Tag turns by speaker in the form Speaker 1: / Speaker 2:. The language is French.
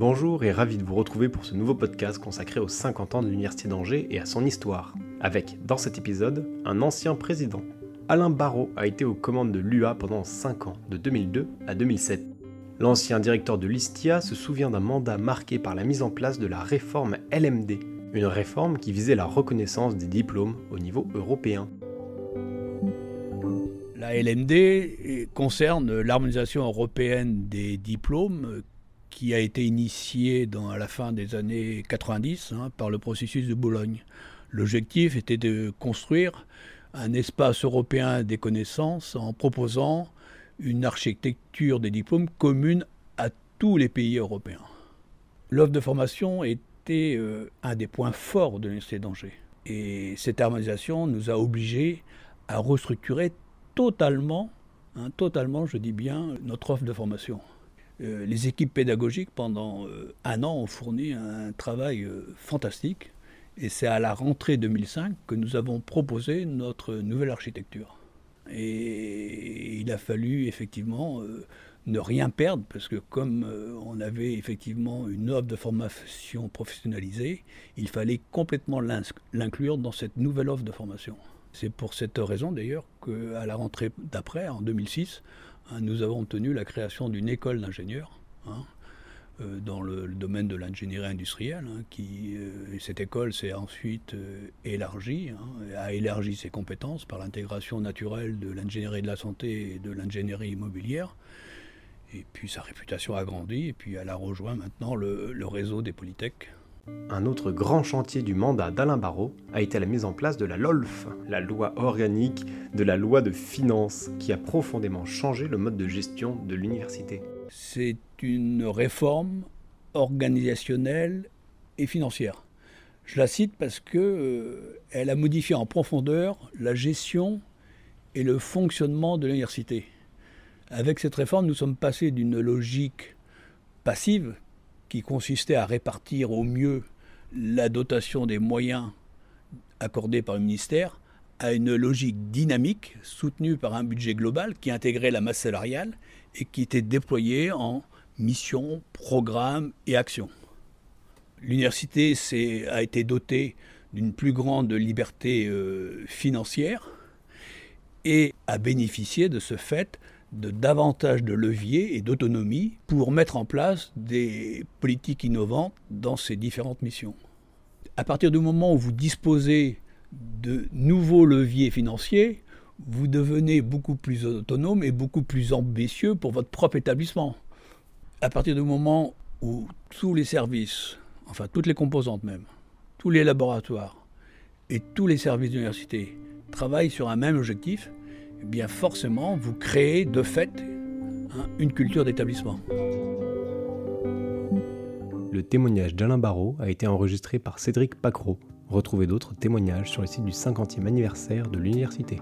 Speaker 1: Bonjour et ravi de vous retrouver pour ce nouveau podcast consacré aux 50 ans de l'Université d'Angers et à son histoire. Avec, dans cet épisode, un ancien président. Alain Barrault a été aux commandes de l'UA pendant 5 ans, de 2002 à 2007. L'ancien directeur de l'ISTIA se souvient d'un mandat marqué par la mise en place de la réforme LMD, une réforme qui visait la reconnaissance des diplômes au niveau européen.
Speaker 2: La LMD concerne l'harmonisation européenne des diplômes qui a été initiée à la fin des années 90 hein, par le processus de Bologne. L'objectif était de construire un espace européen des connaissances en proposant une architecture des diplômes commune à tous les pays européens. L'offre de formation était euh, un des points forts de l'Université d'Angers. Et cette harmonisation nous a obligés à restructurer totalement, hein, totalement, je dis bien, notre offre de formation. Euh, les équipes pédagogiques, pendant euh, un an, ont fourni un travail fantastique. Et c'est à la rentrée 2005 que nous avons proposé notre nouvelle architecture. Et il a fallu effectivement euh, ne rien perdre, parce que comme euh, on avait effectivement une offre de formation professionnalisée, il fallait complètement l'inclure dans cette nouvelle offre de formation. C'est pour cette raison d'ailleurs qu'à la rentrée d'après, en 2006, hein, nous avons obtenu la création d'une école d'ingénieurs. Hein, euh, dans le, domaine de l'ingénierie industrielle. Hein, euh, cette école s'est ensuite euh, élargie, hein, a élargi ses compétences par l'intégration naturelle de l'ingénierie de la santé et de l'ingénierie immobilière. Et puis sa réputation a grandi, et puis elle a rejoint maintenant le, le réseau des Polytech.
Speaker 1: Un autre grand chantier du mandat d'Alain Barrault a été la mise en place de la LOLF, la loi organique de la loi de finances, qui a profondément changé le mode de gestion de l'université.
Speaker 2: C'est une réforme organisationnelle et financière. Je la cite parce qu'elle euh, a modifié en profondeur la gestion et le fonctionnement de l'université. Avec cette réforme, nous sommes passés d'une logique passive qui consistait à répartir au mieux la dotation des moyens accordés par le ministère à une logique dynamique soutenue par un budget global qui intégrait la masse salariale et qui était déployée en mission, programme et action. L'université a été dotée d'une plus grande liberté euh, financière et a bénéficié de ce fait de davantage de leviers et d'autonomie pour mettre en place des politiques innovantes dans ces différentes missions. À partir du moment où vous disposez de nouveaux leviers financiers, vous devenez beaucoup plus autonome et beaucoup plus ambitieux pour votre propre établissement à partir du moment où tous les services, enfin toutes les composantes même, tous les laboratoires et tous les services d'université travaillent sur un même objectif, eh bien forcément vous créez de fait une culture d'établissement.
Speaker 1: Le témoignage d'Alain Barrault a été enregistré par Cédric Pacro. Retrouvez d'autres témoignages sur le site du 50e anniversaire de l'université.